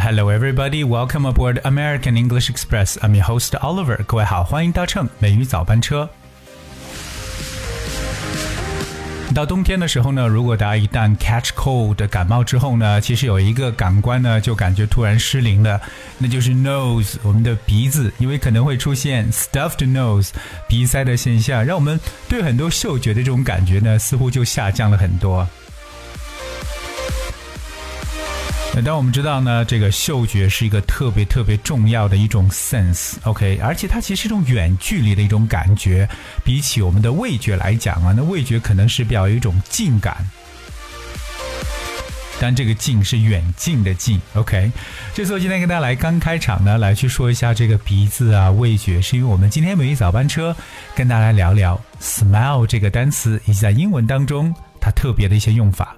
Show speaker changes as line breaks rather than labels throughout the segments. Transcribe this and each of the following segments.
hello everybody. Welcome aboard American English Express. I'm your host Oliver. 各位好，欢迎搭乘美语早班车。到冬天的时候呢，如果大家一旦 catch cold 感冒之后呢，其实有一个感官呢就感觉突然失灵了，那就是 nose 我们的鼻子，因为可能会出现 stuffed nose 鼻塞的现象，让我们对很多嗅觉的这种感觉呢似乎就下降了很多。那当我们知道呢，这个嗅觉是一个特别特别重要的一种 sense，OK，而且它其实是一种远距离的一种感觉，比起我们的味觉来讲啊，那味觉可能是比较有一种近感，但这个近是远近的近，OK。这次我今天跟大家来刚开场呢，来去说一下这个鼻子啊，味觉，是因为我们今天美语早班车跟大家来聊聊 smell 这个单词，以及在英文当中它特别的一些用法。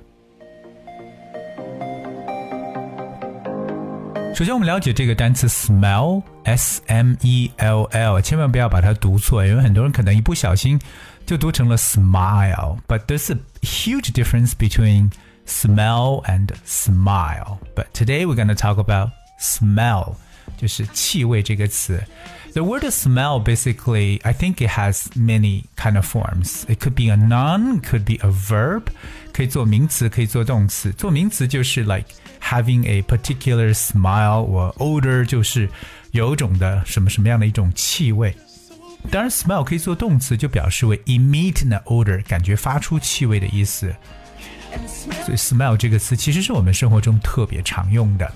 首先，我们了解这个单词 smell，s m e l l，千万不要把它读错，因为很多人可能一不小心就读成了 smile。But there's a huge difference between smell and smile. But today we're going to talk about smell， 就是气味这个词。The word smell basically, I think it has many kind of forms. It could be a noun, could be a verb，可以做名词，可以做动词。做名词就是 like having a particular smile or odor，就是有一种的什么什么样的一种气味。当然，smell 可以做动词，就表示为 emit an odor，感觉发出气味的意思。所以，smell 这个词其实是我们生活中特别常用的。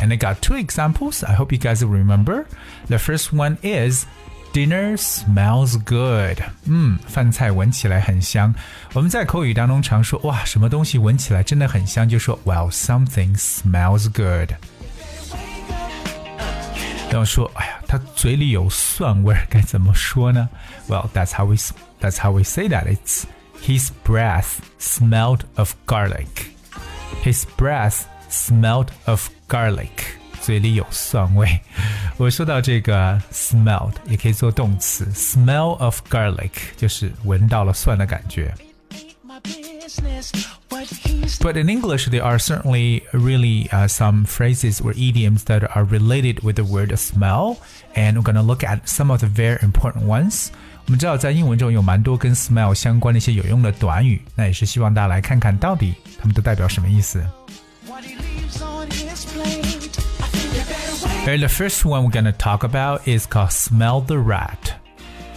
And I got two examples. I hope you guys will remember. The first one is Dinner smells good。嗯，饭菜闻起来很香。我们在口语当中常说，哇，什么东西闻起来真的很香，就说 Well, something smells good。要说，哎呀，他嘴里有蒜味儿，该怎么说呢？Well, that's how we that's how we say that. It's his breath smelled of garlic. His breath smelled of garlic. 嘴里有蒜味。我说到这个 smelled 也可以做动词，smell of garlic 就是闻到了蒜的感觉。But in English, there are certainly really uh, some phrases or idioms that are related with the word smell, and we're going to look at some of the very important ones. 我们知道，在英文中有蛮多跟 smell 相关的一些有用的短语，那也是希望大家来看看到底它们都代表什么意思。 And the first one we're gonna talk about is called smell the rat.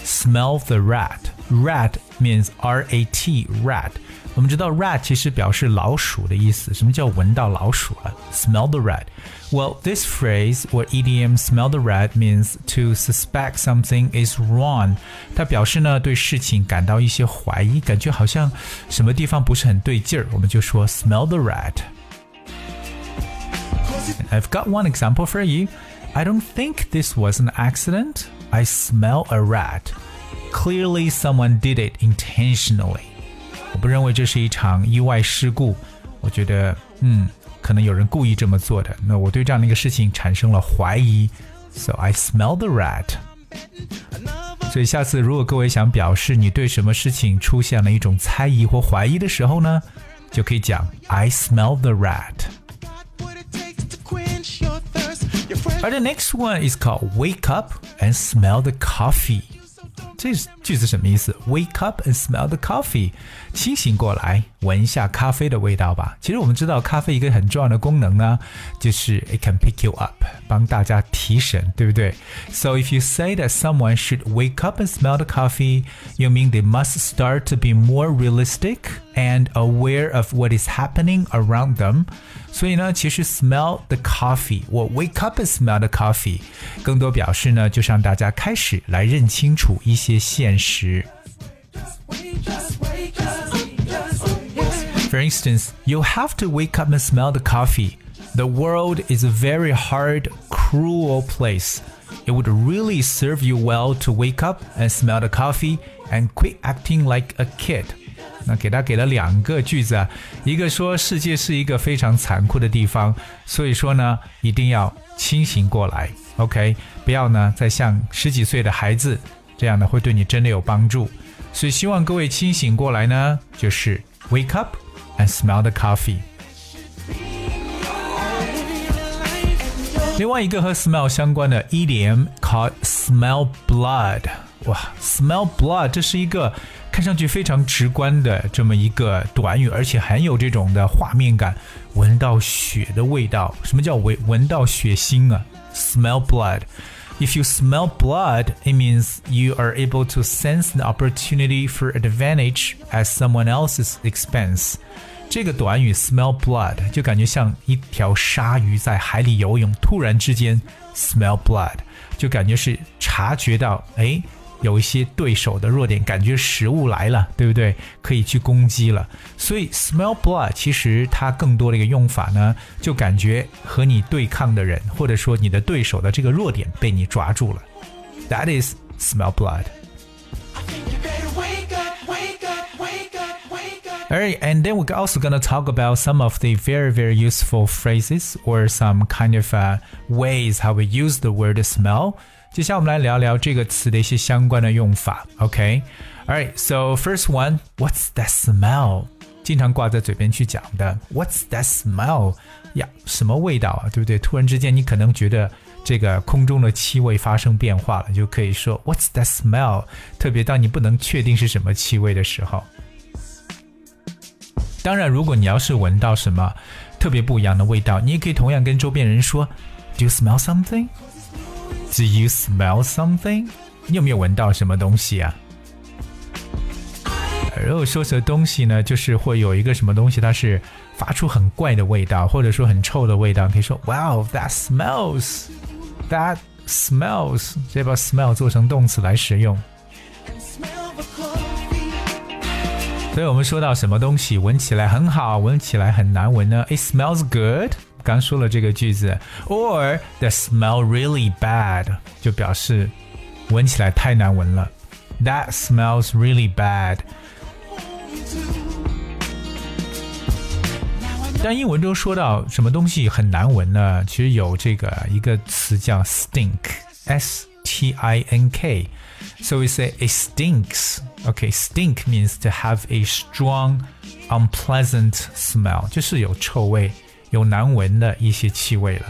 Smell the rat. Rat means R-A-T, rat. 我们知道 rat 其实表示老鼠的意思。什么叫闻到老鼠了？Smell the rat. Well, this phrase or idiom "smell the rat" means to suspect something is wrong. 它表示呢对事情感到一些怀疑，感觉好像什么地方不是很对劲儿，我们就说 "smell the rat." I've got one example for you. I don't think this was an accident. I smell a rat. Clearly, someone did it intentionally. 我不认为这是一场意外事故。我觉得，嗯，可能有人故意这么做的。那我对这样的一个事情产生了怀疑。So I smell the rat. 所以下次如果各位想表示你对什么事情出现了一种猜疑或怀疑的时候呢，就可以讲 I smell the rat。 而 the next one is called wake up and smell the coffee。这句子什么意思？Wake up and smell the coffee，清醒过来，闻一下咖啡的味道吧。其实我们知道，咖啡一个很重要的功能呢，就是 it can pick you up，帮大家提神，对不对？So if you say that someone should wake up and smell the coffee, you mean they must start to be more realistic and aware of what is happening around them. 所以呢，其实 smell the coffee 或 wake up and smell the coffee，更多表示呢，就是让大家开始来认清楚一些现实。For instance, you have to wake up and smell the coffee. The world is a very hard, cruel place. It would really serve you well to wake up and smell the coffee and quit acting like a kid. 那给他给了两个句子啊，一个说世界是一个非常残酷的地方，所以说呢，一定要清醒过来，OK，不要呢再像十几岁的孩子这样呢，会对你真的有帮助。所以希望各位清醒过来呢，就是 wake up and smell the coffee。另外一个和 smell 相关的 idiom called smell blood。哇，smell blood，这是一个看上去非常直观的这么一个短语，而且很有这种的画面感。闻到血的味道，什么叫闻闻到血腥啊？Smell blood. If you smell blood, it means you are able to sense the opportunity for advantage at someone else's expense. 这个短语 smell blood 就感觉像一条鲨鱼在海里游泳，突然之间 smell blood 就感觉是察觉到，哎。有一些对手的弱点，感觉食物来了，对不对？可以去攻击了。所以 smell blood 其实它更多的一个用法呢，就感觉和你对抗的人，或者说你的对手的这个弱点被你抓住了。That is smell blood. Alright, and then we're also gonna talk about some of the very, very useful phrases or some kind of uh, ways how we use the word smell. 接下来我们来聊聊这个词的一些相关的用法。，OK？All right，so first one，what's that smell？经常挂在嘴边去讲的，What's that smell？呀，什么味道啊？对不对？突然之间，你可能觉得这个空中的气味发生变化了，就可以说 What's that smell？特别当你不能确定是什么气味的时候。当然，如果你要是闻到什么特别不一样的味道，你也可以同样跟周边人说，Do you smell something？Do you smell something？你有没有闻到什么东西啊？如果说这东西呢，就是会有一个什么东西，它是发出很怪的味道，或者说很臭的味道，可以说 Wow, that smells. That smells. 直接把 smell 做成动词来使用。所以我们说到什么东西闻起来很好，闻起来很难闻呢？It smells good. 刚说了这个句子，or the smell really bad，就表示闻起来太难闻了。That smells really bad。但英文中说到什么东西很难闻呢？其实有这个一个词叫 stink，s t i n k。So we say it stinks. Okay, stink means to have a strong, unpleasant smell，就是有臭味。 有难闻的一些气味了。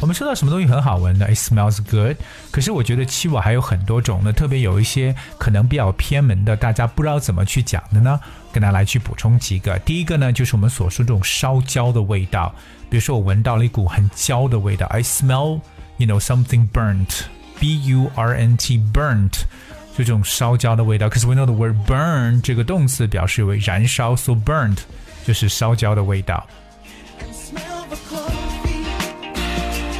我们说到什么东西很好闻的，it smells good。可是我觉得气味还有很多种呢，特别有一些可能比较偏门的，大家不知道怎么去讲的呢，跟大家来去补充几个。第一个呢，就是我们所说这种烧焦的味道，比如说我闻到了一股很焦的味道，I smell you know something burnt，b u r n t burnt，就这种烧焦的味道。可是 we know the word burn 这个动词表示为燃烧，so burnt。就是烧焦的味道。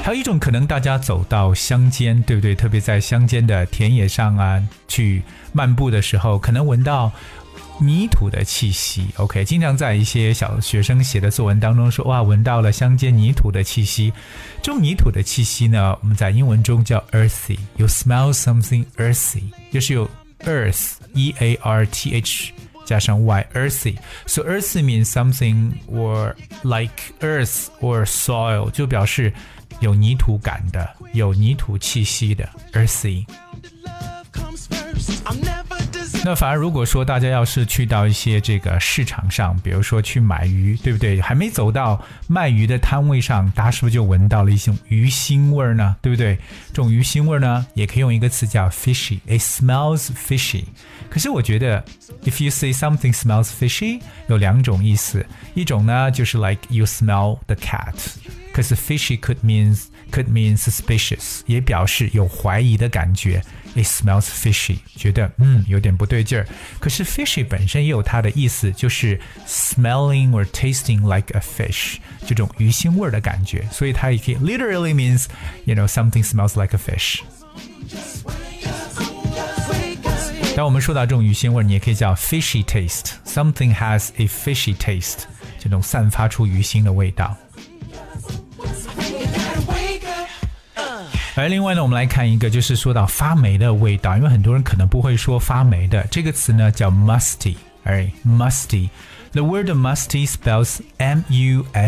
还有一种可能，大家走到乡间，对不对？特别在乡间的田野上啊，去漫步的时候，可能闻到泥土的气息。OK，经常在一些小学生写的作文当中说，哇，闻到了乡间泥土的气息。这种泥土的气息呢，我们在英文中叫 earthy。You smell something earthy，就是有 earth，e a r t h。加上 y earthy. So earthy means something or like earth or soil，就表示有泥土感的，有泥土气息的 earthy。那反而如果说大家要是去到一些这个市场上，比如说去买鱼，对不对？还没走到卖鱼的摊位上，大家是不是就闻到了一种鱼腥味儿呢？对不对？这种鱼腥味儿呢，也可以用一个词叫 fishy，it smells fishy。可是我觉得，if you say something smells fishy，有两种意思，一种呢就是 like you smell the cat，可是 fishy could means could mean suspicious，也表示有怀疑的感觉。It smells fishy，觉得嗯有点不对劲儿。可是 fishy 本身也有它的意思，就是 smelling or tasting like a fish，这种鱼腥味儿的感觉。所以它也可以 literally means you know something smells like a fish。当我们说到这种鱼腥味儿，你也可以叫 fishy taste。Something has a fishy taste，这种散发出鱼腥的味道。 而另外呢，我们来看一个，就是说到发霉的味道，因为很多人可能不会说发霉的这个词呢，叫 musty，哎，musty。The word musty spells M-U-S-T-Y.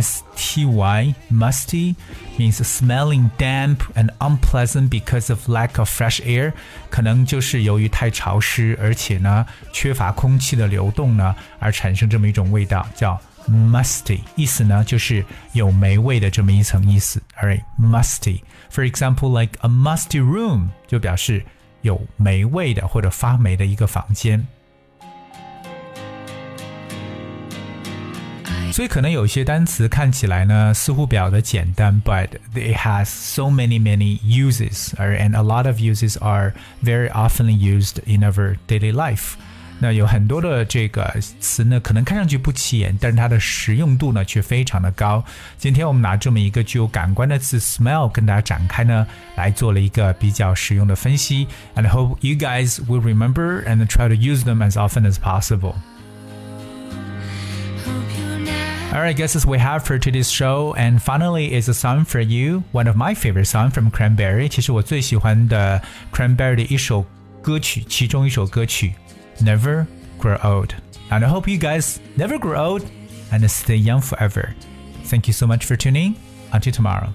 Musty means smelling damp and unpleasant because of lack of fresh air. 可能就是由于太潮湿，而且呢缺乏空气的流动呢，而产生这么一种味道，叫 musty，意思呢就是有霉味的这么一层意思。Alright, musty. For example, like a musty room 就表示有霉味的或者发霉的一个房间。所以可能有些单词看起来呢似乎比较的简单，but it has so many many uses, and a lot of uses are very often used in our daily life. 那有很多的这个词呢，可能看上去不起眼，但是它的实用度呢却非常的高。今天我们拿这么一个具有感官的词 smell 跟大家展开呢，来做了一个比较实用的分析。And I hope you guys will remember and try to use them as often as possible. Alright, guys, that's we have for today's show. And finally, is a song for you, one of my favorite songs from Cranberry. 其实我最喜欢的 Cranberry 的一首歌曲，其中一首歌曲 Never Grow Old. And I hope you guys never grow old and stay young forever. Thank you so much for tuning. Until tomorrow.